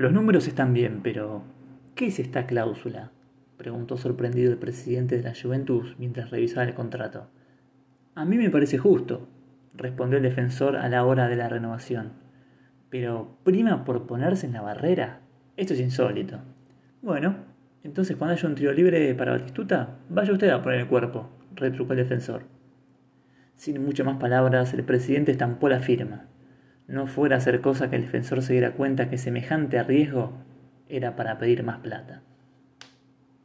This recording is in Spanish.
Los números están bien, pero ¿qué es esta cláusula? preguntó sorprendido el presidente de la Juventus mientras revisaba el contrato. A mí me parece justo, respondió el defensor a la hora de la renovación. Pero, ¿prima por ponerse en la barrera? Esto es insólito. Bueno, entonces cuando haya un tiro libre para Batistuta, vaya usted a poner el cuerpo, retrucó el defensor. Sin muchas más palabras, el presidente estampó la firma. No fuera a ser cosa que el defensor se diera cuenta que semejante riesgo era para pedir más plata.